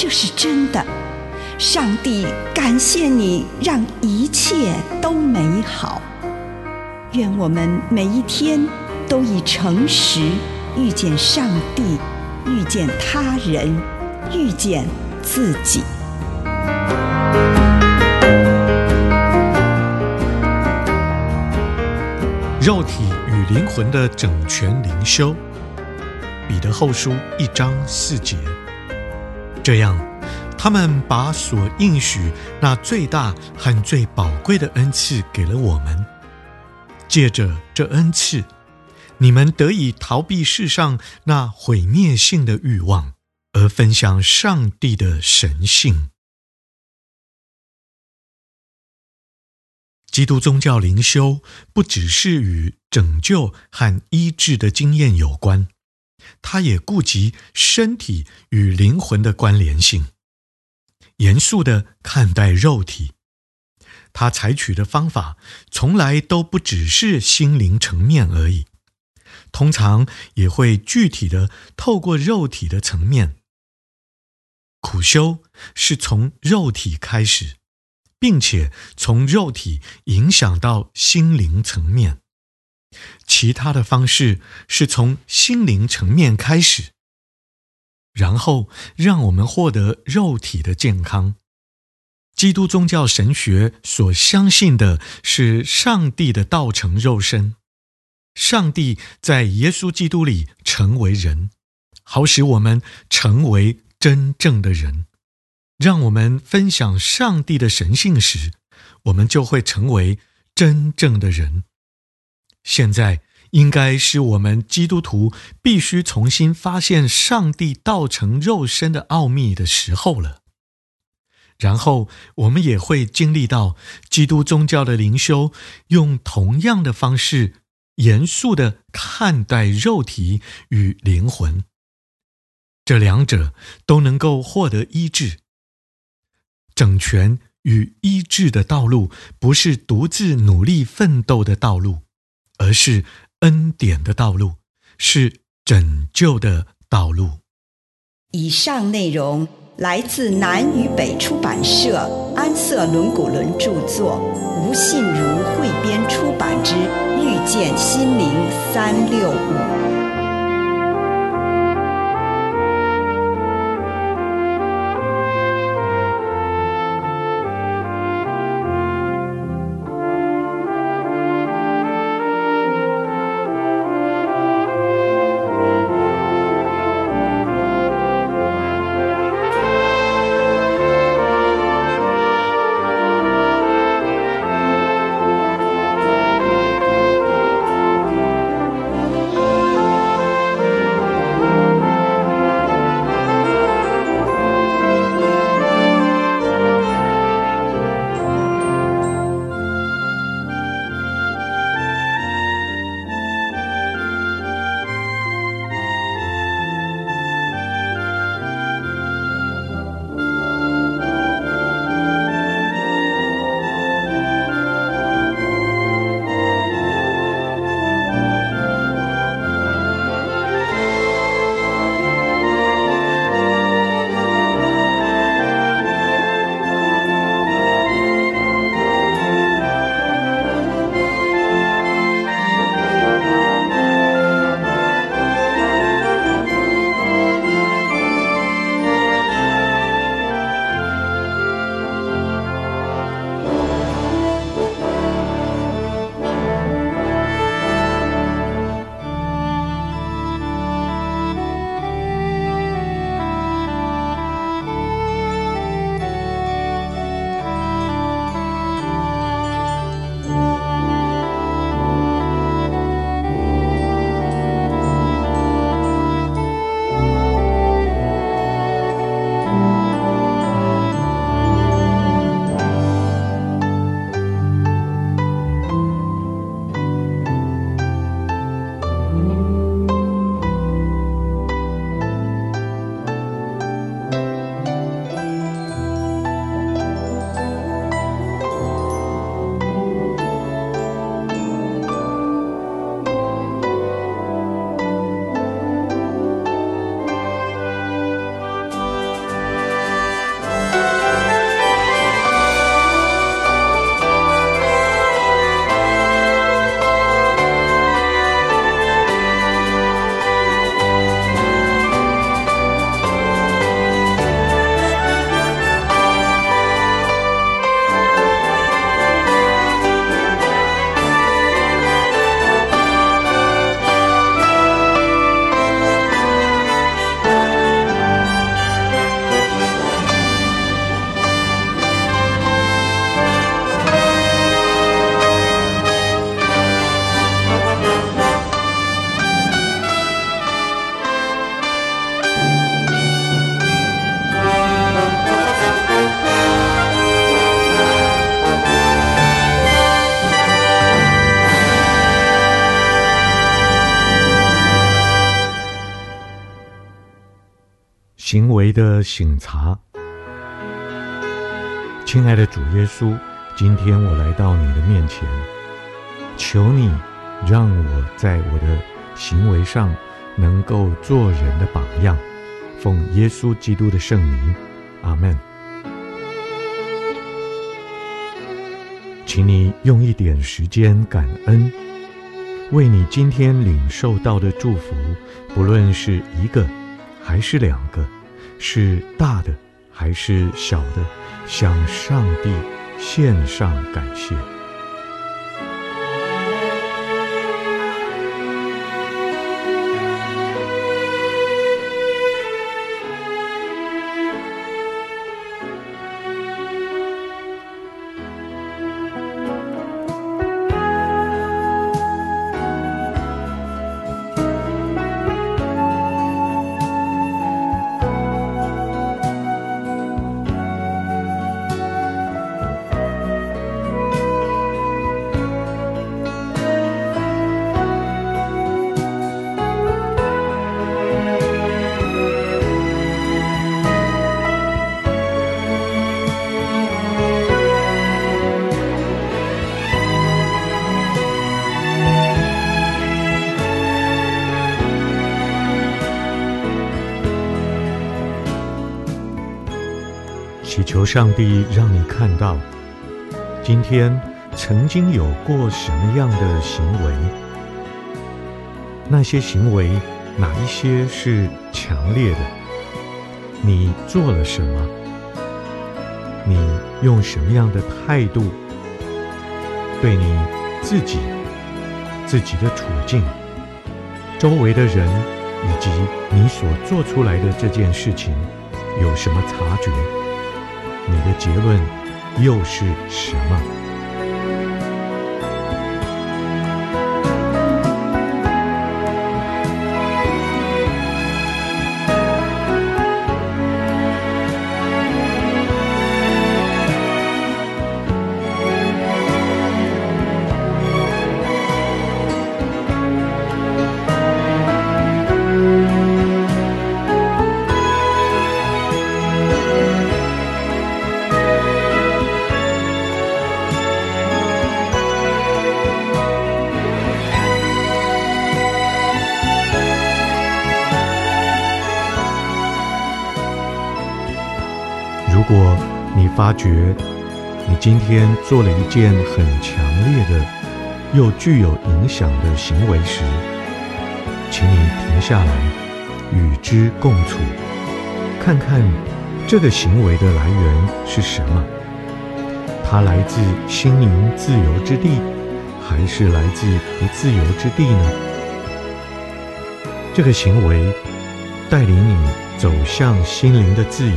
这是真的。上帝感谢你，让一切都美好。愿我们每一天都以诚实遇见上帝，遇见他人，遇见自己。肉体与灵魂的整全灵修，彼得后书一章四节。这样，他们把所应许那最大和最宝贵的恩赐给了我们。借着这恩赐，你们得以逃避世上那毁灭性的欲望，而分享上帝的神性。基督宗教灵修不只是与拯救和医治的经验有关，他也顾及身体与灵魂的关联性。严肃地看待肉体，他采取的方法从来都不只是心灵层面而已，通常也会具体地透过肉体的层面。苦修是从肉体开始。并且从肉体影响到心灵层面，其他的方式是从心灵层面开始，然后让我们获得肉体的健康。基督宗教神学所相信的是上帝的道成肉身，上帝在耶稣基督里成为人，好使我们成为真正的人。让我们分享上帝的神性时，我们就会成为真正的人。现在应该是我们基督徒必须重新发现上帝道成肉身的奥秘的时候了。然后我们也会经历到基督宗教的灵修，用同样的方式严肃地看待肉体与灵魂，这两者都能够获得医治。整全与医治的道路，不是独自努力奋斗的道路，而是恩典的道路，是拯救的道路。以上内容来自南与北出版社安瑟伦古伦著作，吴信如汇编出版之《遇见心灵三六五》。行为的省察。亲爱的主耶稣，今天我来到你的面前，求你让我在我的行为上能够做人的榜样。奉耶稣基督的圣名，阿门。请你用一点时间感恩，为你今天领受到的祝福，不论是一个还是两个，是大的还是小的，向上帝献上感谢。求上帝让你看到，今天曾经有过什么样的行为，那些行为哪一些是强烈的？你做了什么？你用什么样的态度对你自己、自己的处境、周围的人以及你所做出来的这件事情有什么察觉？你的结论又是什么？发觉你今天做了一件很强烈的又具有影响的行为时，请你停下来与之共处，看看这个行为的来源是什么？它来自心灵自由之地，还是来自不自由之地呢？这个行为带领你走向心灵的自由，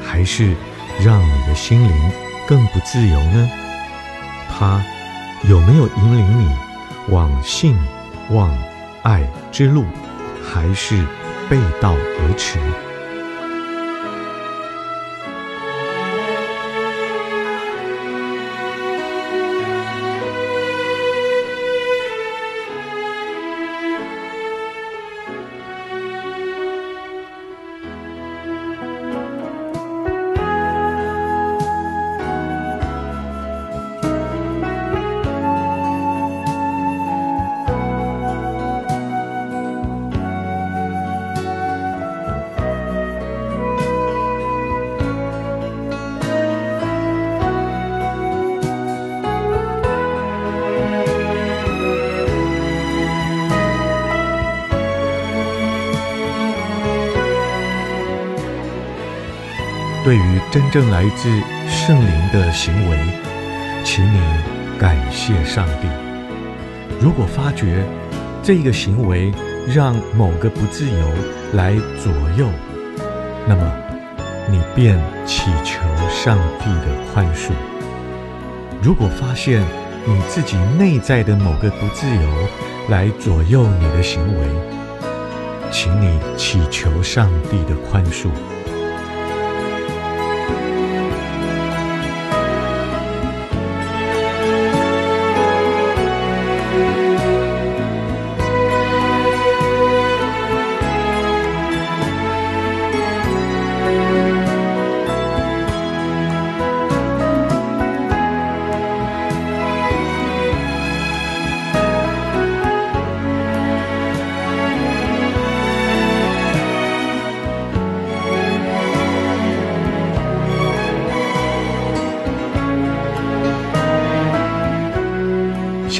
还是让你的心灵更不自由呢？它有没有引领你往信、往、爱之路，还是背道而驰？对于真正来自圣灵的行为，请你感谢上帝。如果发觉这个行为让某个不自由来左右，那么你便祈求上帝的宽恕。如果发现你自己内在的某个不自由来左右你的行为，请你祈求上帝的宽恕。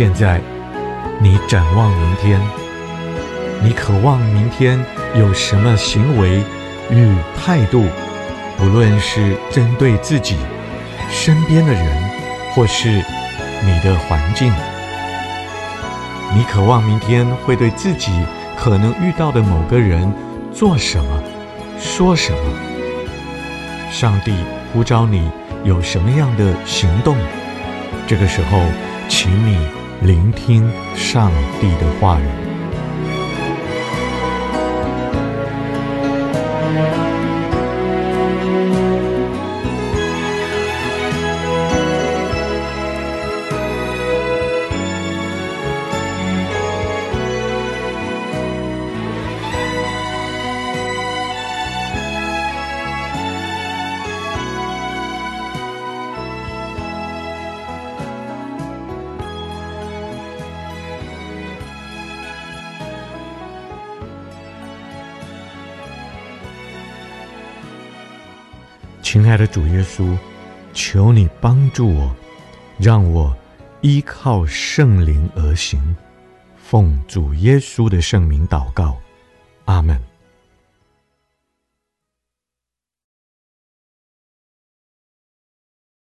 现在，你展望明天，你渴望明天有什么行为与态度？不论是针对自己、身边的人，或是你的环境，你渴望明天会对自己可能遇到的某个人做什么、说什么？上帝呼召你有什么样的行动？这个时候，请你聆听上帝的话语。亲爱的主耶稣，求你帮助我，让我依靠圣灵而行。奉主耶稣的圣名祷告，阿门。